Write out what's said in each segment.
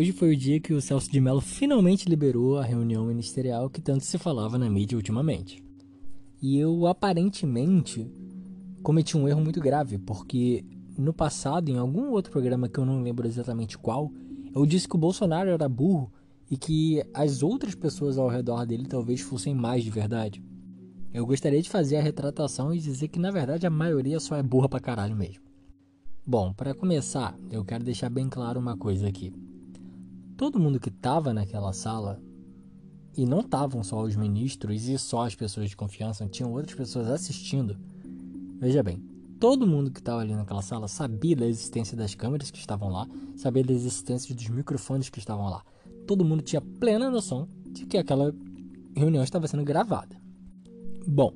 Hoje foi o dia que o Celso de Mello finalmente liberou a reunião ministerial que tanto se falava na mídia ultimamente. E eu aparentemente cometi um erro muito grave, porque no passado, em algum outro programa que eu não lembro exatamente qual, eu disse que o Bolsonaro era burro e que as outras pessoas ao redor dele talvez fossem mais de verdade. Eu gostaria de fazer a retratação e dizer que na verdade a maioria só é burra pra caralho mesmo. Bom, para começar, eu quero deixar bem claro uma coisa aqui todo mundo que estava naquela sala, e não estavam só os ministros e só as pessoas de confiança, tinham outras pessoas assistindo. Veja bem, todo mundo que estava ali naquela sala sabia da existência das câmeras que estavam lá, sabia da existência dos microfones que estavam lá. Todo mundo tinha plena noção de que aquela reunião estava sendo gravada. Bom,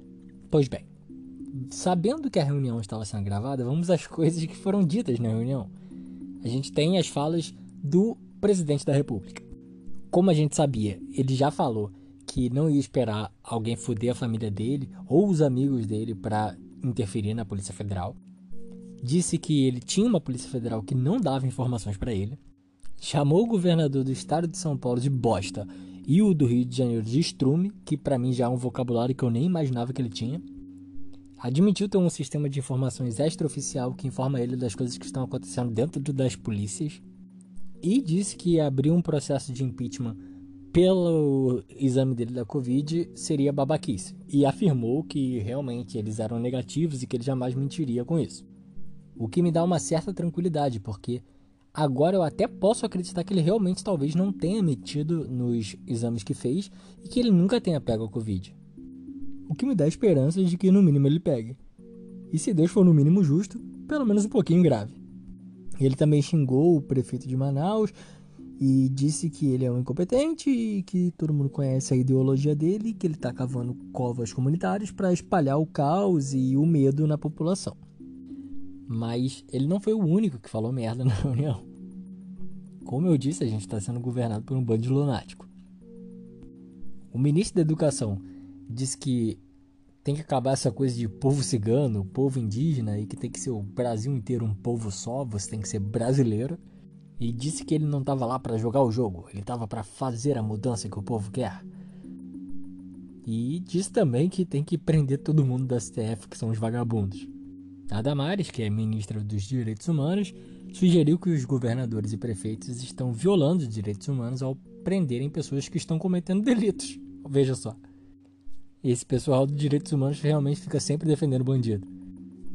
pois bem, sabendo que a reunião estava sendo gravada, vamos às coisas que foram ditas na reunião. A gente tem as falas do presidente da República. Como a gente sabia, ele já falou que não ia esperar alguém foder a família dele ou os amigos dele para interferir na Polícia Federal. Disse que ele tinha uma Polícia Federal que não dava informações para ele. Chamou o governador do estado de São Paulo de bosta e o do Rio de Janeiro de estrume, que para mim já é um vocabulário que eu nem imaginava que ele tinha. Admitiu ter um sistema de informações extraoficial que informa ele das coisas que estão acontecendo dentro das polícias e disse que abrir um processo de impeachment pelo exame dele da Covid seria babaquice. E afirmou que realmente eles eram negativos e que ele jamais mentiria com isso. O que me dá uma certa tranquilidade, porque agora eu até posso acreditar que ele realmente talvez não tenha metido nos exames que fez e que ele nunca tenha pego a Covid. O que me dá esperança de que no mínimo ele pegue. E se Deus for no mínimo justo, pelo menos um pouquinho grave. Ele também xingou o prefeito de Manaus e disse que ele é um incompetente e que todo mundo conhece a ideologia dele, que ele está cavando covas comunitárias para espalhar o caos e o medo na população. Mas ele não foi o único que falou merda na reunião. Como eu disse, a gente está sendo governado por um bando de lunático. O ministro da Educação disse que tem que acabar essa coisa de povo cigano, povo indígena e que tem que ser o Brasil inteiro um povo só, você tem que ser brasileiro. E disse que ele não estava lá para jogar o jogo, ele estava para fazer a mudança que o povo quer. E disse também que tem que prender todo mundo da STF, que são os vagabundos. A Damares, que é ministra dos Direitos Humanos, sugeriu que os governadores e prefeitos estão violando os direitos humanos ao prenderem pessoas que estão cometendo delitos. Veja só. Esse pessoal de direitos humanos realmente fica sempre defendendo bandido.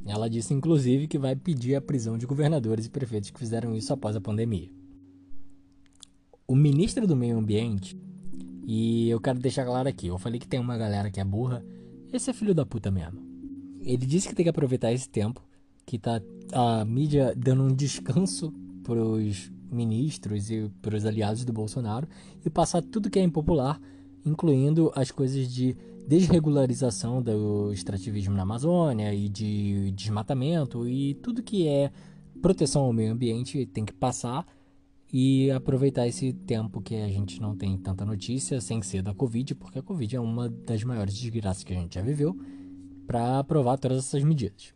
Ela disse, inclusive, que vai pedir a prisão de governadores e prefeitos que fizeram isso após a pandemia. O ministro do Meio Ambiente, e eu quero deixar claro aqui, eu falei que tem uma galera que é burra, esse é filho da puta mesmo. Ele disse que tem que aproveitar esse tempo, que tá a mídia dando um descanso pros ministros e pros aliados do Bolsonaro e passar tudo que é impopular, incluindo as coisas de desregularização do extrativismo na Amazônia e de desmatamento e tudo que é proteção ao meio ambiente tem que passar e aproveitar esse tempo que a gente não tem tanta notícia sem ser da Covid, porque a Covid é uma das maiores desgraças que a gente já viveu, para aprovar todas essas medidas.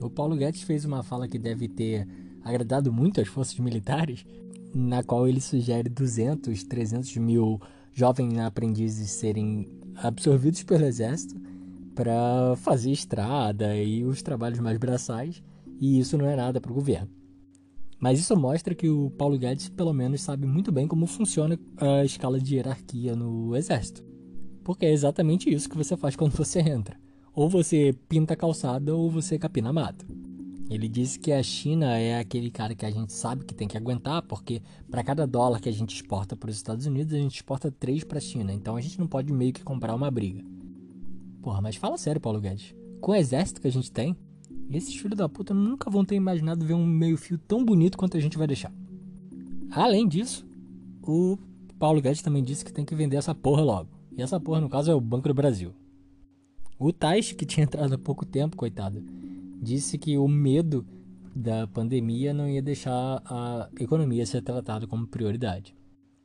O Paulo Guedes fez uma fala que deve ter agradado muito às forças militares, na qual ele sugere 200, 300 mil jovens aprendizes serem absorvidos pelo exército para fazer estrada e os trabalhos mais braçais, e isso não é nada para o governo. Mas isso mostra que o Paulo Guedes, pelo menos, sabe muito bem como funciona a escala de hierarquia no exército. Porque é exatamente isso que você faz quando você entra. Ou você pinta a calçada ou você capina mato. Ele disse que a China é aquele cara que a gente sabe que tem que aguentar, porque para cada dólar que a gente exporta para os Estados Unidos, a gente exporta três para a China. Então a gente não pode meio que comprar uma briga. Porra, mas fala sério, Paulo Guedes. Com o exército que a gente tem, esses filhos da puta nunca vão ter imaginado ver um meio-fio tão bonito quanto a gente vai deixar. Além disso, o Paulo Guedes também disse que tem que vender essa porra logo. E essa porra, no caso, é o Banco do Brasil. O Tais, que tinha entrado há pouco tempo, coitado, disse que o medo da pandemia não ia deixar a economia ser tratada como prioridade.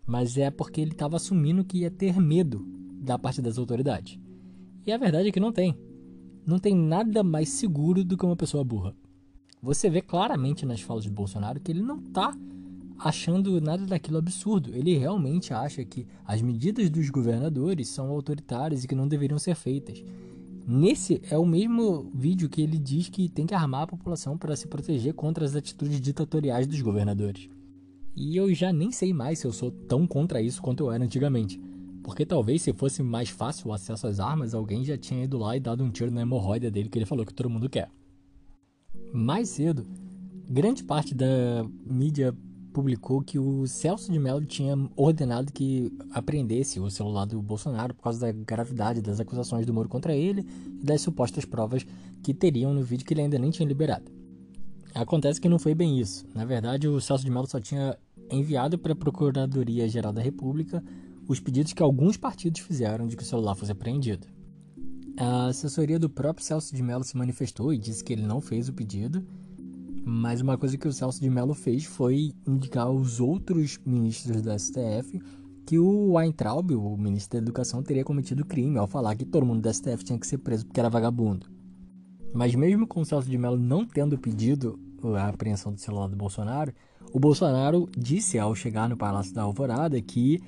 Mas é porque ele estava assumindo que ia ter medo da parte das autoridades. E a verdade é que não tem. Não tem nada mais seguro do que uma pessoa burra. Você vê claramente nas falas de Bolsonaro que ele não está achando nada daquilo absurdo. Ele realmente acha que as medidas dos governadores são autoritárias e que não deveriam ser feitas. Nesse é o mesmo vídeo que ele diz que tem que armar a população para se proteger contra as atitudes ditatoriais dos governadores. E eu já nem sei mais se eu sou tão contra isso quanto eu era antigamente. Porque talvez se fosse mais fácil o acesso às armas, alguém já tinha ido lá e dado um tiro na hemorroida dele que ele falou que todo mundo quer. Mais cedo, grande parte da mídia publicou que o Celso de Mello tinha ordenado que apreendesse o celular do Bolsonaro por causa da gravidade das acusações do Moro contra ele e das supostas provas que teriam no vídeo que ele ainda nem tinha liberado. Acontece que não foi bem isso. Na verdade, o Celso de Mello só tinha enviado para a Procuradoria-Geral da República os pedidos que alguns partidos fizeram de que o celular fosse apreendido. A assessoria do próprio Celso de Mello se manifestou e disse que ele não fez o pedido, mas uma coisa que o Celso de Mello fez foi indicar aos outros ministros da STF que o Weintraub, o ministro da Educação, teria cometido crime ao falar que todo mundo da STF tinha que ser preso porque era vagabundo. Mas mesmo com o Celso de Mello não tendo pedido a apreensão do celular do Bolsonaro, o Bolsonaro disse ao chegar no Palácio da Alvorada que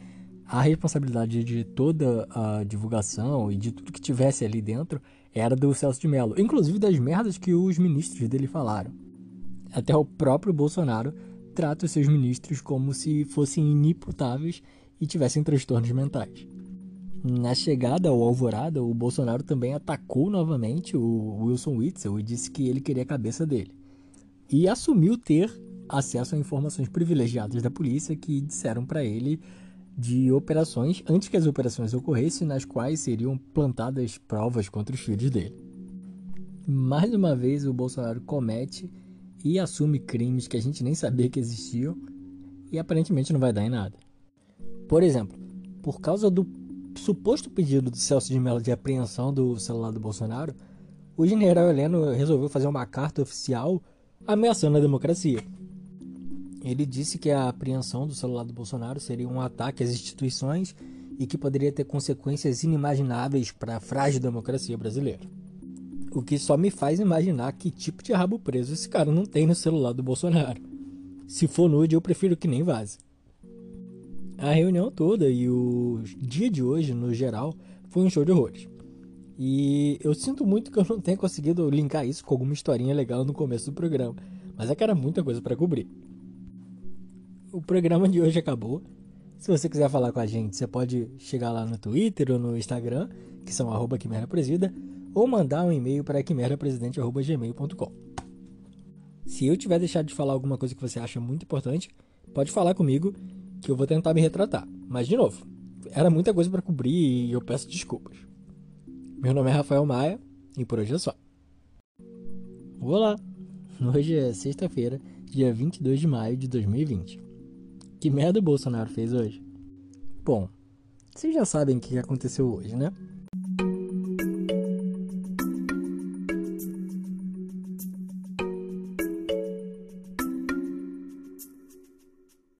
a responsabilidade de toda a divulgação e de tudo que tivesse ali dentro era do Celso de Mello, inclusive das merdas que os ministros dele falaram. Até o próprio Bolsonaro trata os seus ministros como se fossem inimputáveis e tivessem transtornos mentais. Na chegada ao Alvorada, o Bolsonaro também atacou novamente o Wilson Witzel e disse que ele queria a cabeça dele. E assumiu ter acesso a informações privilegiadas da polícia que disseram para ele de operações antes que as operações ocorressem, nas quais seriam plantadas provas contra os filhos dele. Mais uma vez, o Bolsonaro comete e assume crimes que a gente nem sabia que existiam e aparentemente não vai dar em nada. Por exemplo, por causa do suposto pedido do Celso de Mello de apreensão do celular do Bolsonaro, o general Heleno resolveu fazer uma carta oficial ameaçando a democracia. Ele disse que a apreensão do celular do Bolsonaro seria um ataque às instituições e que poderia ter consequências inimagináveis para a frágil democracia brasileira. O que só me faz imaginar que tipo de rabo preso esse cara não tem no celular do Bolsonaro. Se for nude, eu prefiro que nem vaze. A reunião toda e o dia de hoje, no geral, foi um show de horrores. E eu sinto muito que eu não tenha conseguido linkar isso com alguma historinha legal no começo do programa, mas é que era muita coisa para cobrir o programa de hoje acabou. Se você quiser falar com a gente, você pode chegar lá no Twitter ou no Instagram, que são arroba Presida, ou mandar um e-mail para quimerapresidente.gmail.com. Se eu tiver deixado de falar alguma coisa que você acha muito importante, pode falar comigo que eu vou tentar me retratar. Mas, de novo, era muita coisa para cobrir e eu peço desculpas. Meu nome é Rafael Maia e por hoje é só. Olá! Hoje é sexta-feira, dia 22 de maio de 2020. Que merda o Bolsonaro fez hoje? Bom, vocês já sabem o que aconteceu hoje, né?